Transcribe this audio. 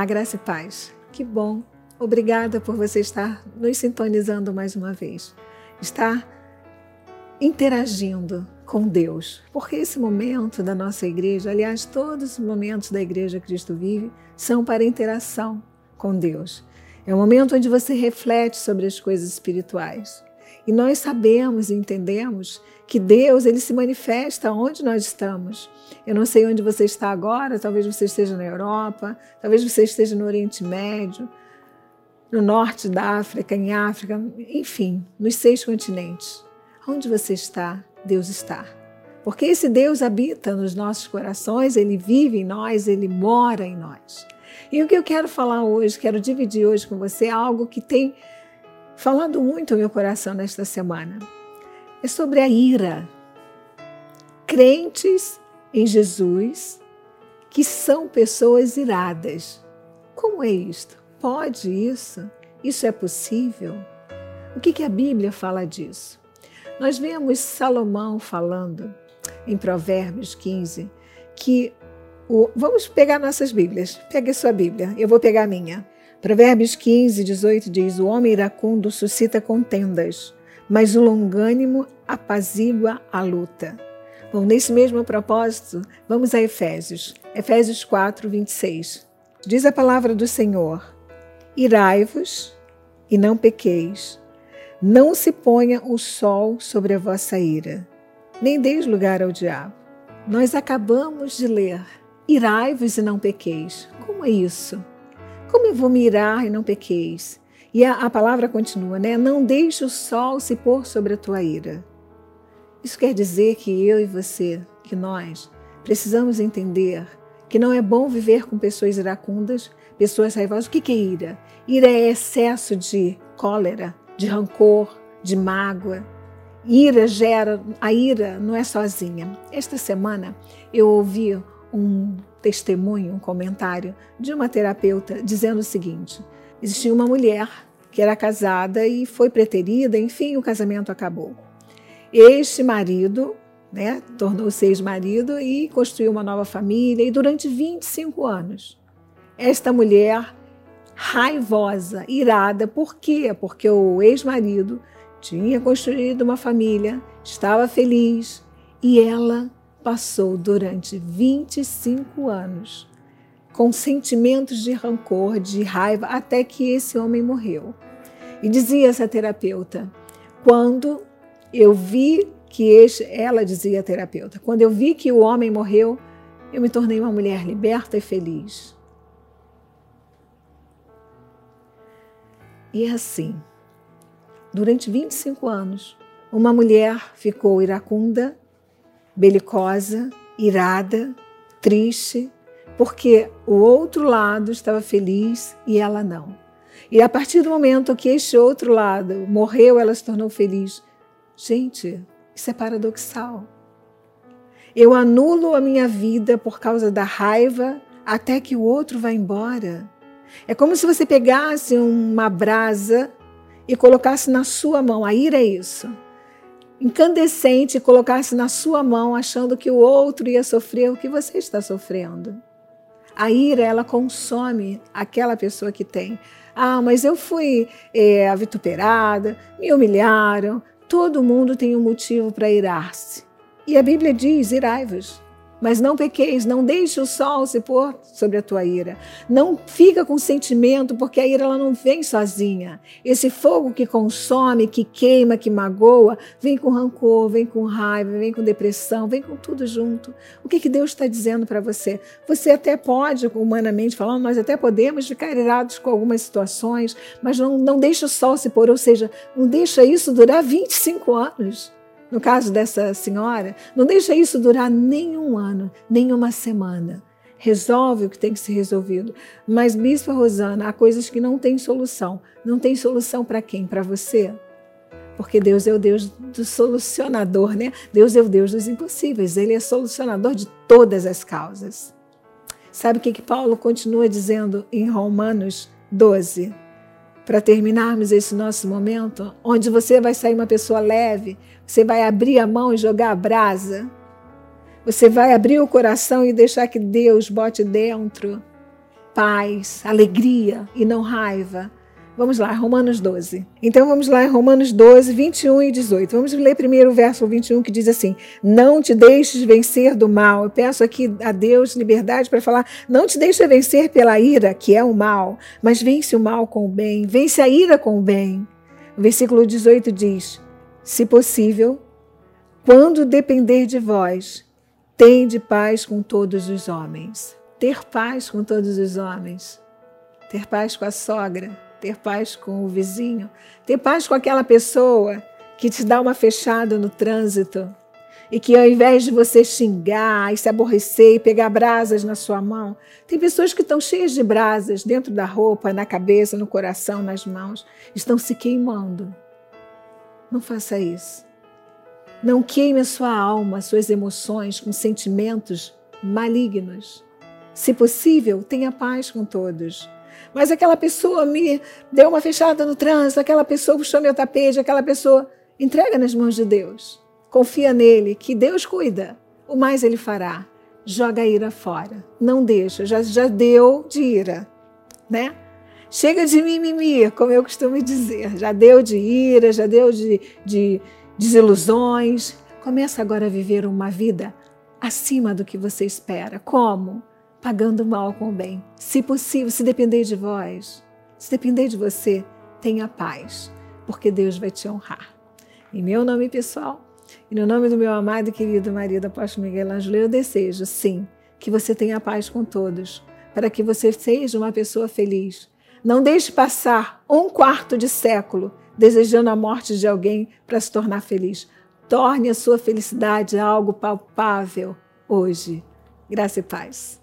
Olá, graça e paz. Que bom. Obrigada por você estar nos sintonizando mais uma vez. Estar interagindo com Deus. Porque esse momento da nossa igreja, aliás, todos os momentos da igreja Cristo Vive, são para interação com Deus. É um momento onde você reflete sobre as coisas espirituais. E nós sabemos e entendemos que Deus ele se manifesta onde nós estamos. Eu não sei onde você está agora, talvez você esteja na Europa, talvez você esteja no Oriente Médio, no norte da África, em África, enfim, nos seis continentes. Onde você está, Deus está. Porque esse Deus habita nos nossos corações, ele vive em nós, ele mora em nós. E o que eu quero falar hoje, quero dividir hoje com você é algo que tem falado muito ao meu coração nesta semana. É sobre a ira. Crentes em Jesus que são pessoas iradas. Como é isto? Pode isso? Isso é possível? O que, que a Bíblia fala disso? Nós vemos Salomão falando em Provérbios 15 que o, vamos pegar nossas Bíblias. Pegue sua Bíblia, eu vou pegar a minha. Provérbios 15, 18 diz: O homem iracundo suscita contendas, mas o longânimo apazigua a luta. Bom, nesse mesmo propósito, vamos a Efésios. Efésios 4, 26. Diz a palavra do Senhor: Irai-vos e não pequeis. Não se ponha o sol sobre a vossa ira, nem deis lugar ao diabo. Nós acabamos de ler: Irai-vos e não pequeis. Como é isso? Como eu vou me irar e não pequeis? E a, a palavra continua, né? Não deixe o sol se pôr sobre a tua ira. Isso quer dizer que eu e você, que nós, precisamos entender que não é bom viver com pessoas iracundas, pessoas raivosas. O que é ira? Ira é excesso de cólera, de rancor, de mágoa. Ira gera. A ira não é sozinha. Esta semana eu ouvi um testemunho, um comentário de uma terapeuta dizendo o seguinte: existia uma mulher que era casada e foi preterida, enfim, o casamento acabou. Este marido, né, tornou-se ex-marido e construiu uma nova família, e durante 25 anos, esta mulher raivosa, irada, por quê? Porque o ex-marido tinha construído uma família, estava feliz e ela passou durante 25 anos com sentimentos de rancor, de raiva, até que esse homem morreu. E dizia essa terapeuta: quando eu vi que este, ela dizia a terapeuta, quando eu vi que o homem morreu, eu me tornei uma mulher liberta e feliz. E é assim, durante 25 anos, uma mulher ficou iracunda, belicosa, irada, triste, porque o outro lado estava feliz e ela não. E a partir do momento que este outro lado morreu, ela se tornou feliz. Gente, isso é paradoxal. Eu anulo a minha vida por causa da raiva até que o outro vá embora. É como se você pegasse uma brasa e colocasse na sua mão. A ira é isso incandescente e colocasse na sua mão, achando que o outro ia sofrer o que você está sofrendo. A ira, ela consome aquela pessoa que tem. Ah, mas eu fui é, vituperada, me humilharam. Todo mundo tem um motivo para irar-se. E a Bíblia diz: irai-vos. Mas não pequeis, não deixe o sol se pôr sobre a tua ira. Não fica com sentimento, porque a ira ela não vem sozinha. Esse fogo que consome, que queima, que magoa, vem com rancor, vem com raiva, vem com depressão, vem com tudo junto. O que, que Deus está dizendo para você? Você até pode, humanamente falando, nós até podemos ficar irados com algumas situações, mas não, não deixa o sol se pôr, ou seja, não deixa isso durar 25 anos no caso dessa senhora, não deixa isso durar nem um ano, nem uma semana. Resolve o que tem que ser resolvido. Mas, Bispa Rosana, há coisas que não têm solução. Não tem solução para quem? Para você? Porque Deus é o Deus do solucionador, né? Deus é o Deus dos impossíveis. Ele é solucionador de todas as causas. Sabe o que, que Paulo continua dizendo em Romanos 12? Para terminarmos esse nosso momento, onde você vai sair uma pessoa leve, você vai abrir a mão e jogar a brasa, você vai abrir o coração e deixar que Deus bote dentro paz, alegria e não raiva. Vamos lá, Romanos 12. Então vamos lá, Romanos 12, 21 e 18. Vamos ler primeiro o verso 21 que diz assim: Não te deixes vencer do mal. Eu peço aqui a Deus liberdade para falar: Não te deixes vencer pela ira, que é o mal, mas vence o mal com o bem, vence a ira com o bem. O versículo 18 diz: Se possível, quando depender de vós, tende paz com todos os homens. Ter paz com todos os homens. Ter paz com a sogra ter paz com o vizinho, ter paz com aquela pessoa que te dá uma fechada no trânsito e que ao invés de você xingar e se aborrecer e pegar brasas na sua mão, tem pessoas que estão cheias de brasas dentro da roupa, na cabeça, no coração, nas mãos, estão se queimando. Não faça isso. Não queime a sua alma, suas emoções com sentimentos malignos. Se possível, tenha paz com todos. Mas aquela pessoa me deu uma fechada no trânsito, aquela pessoa puxou meu tapete, aquela pessoa. Entrega nas mãos de Deus. Confia nele, que Deus cuida. O mais ele fará. Joga a ira fora. Não deixa, já, já deu de ira, né? Chega de mimimi, como eu costumo dizer. Já deu de ira, já deu de, de desilusões. Começa agora a viver uma vida acima do que você espera. Como? Pagando mal com o bem. Se possível, se depender de vós, se depender de você, tenha paz, porque Deus vai te honrar. Em meu nome pessoal e no nome do meu amado e querido marido apóstolo Miguel Ângelo, eu desejo, sim, que você tenha paz com todos, para que você seja uma pessoa feliz. Não deixe passar um quarto de século desejando a morte de alguém para se tornar feliz. Torne a sua felicidade algo palpável hoje. Graça e paz.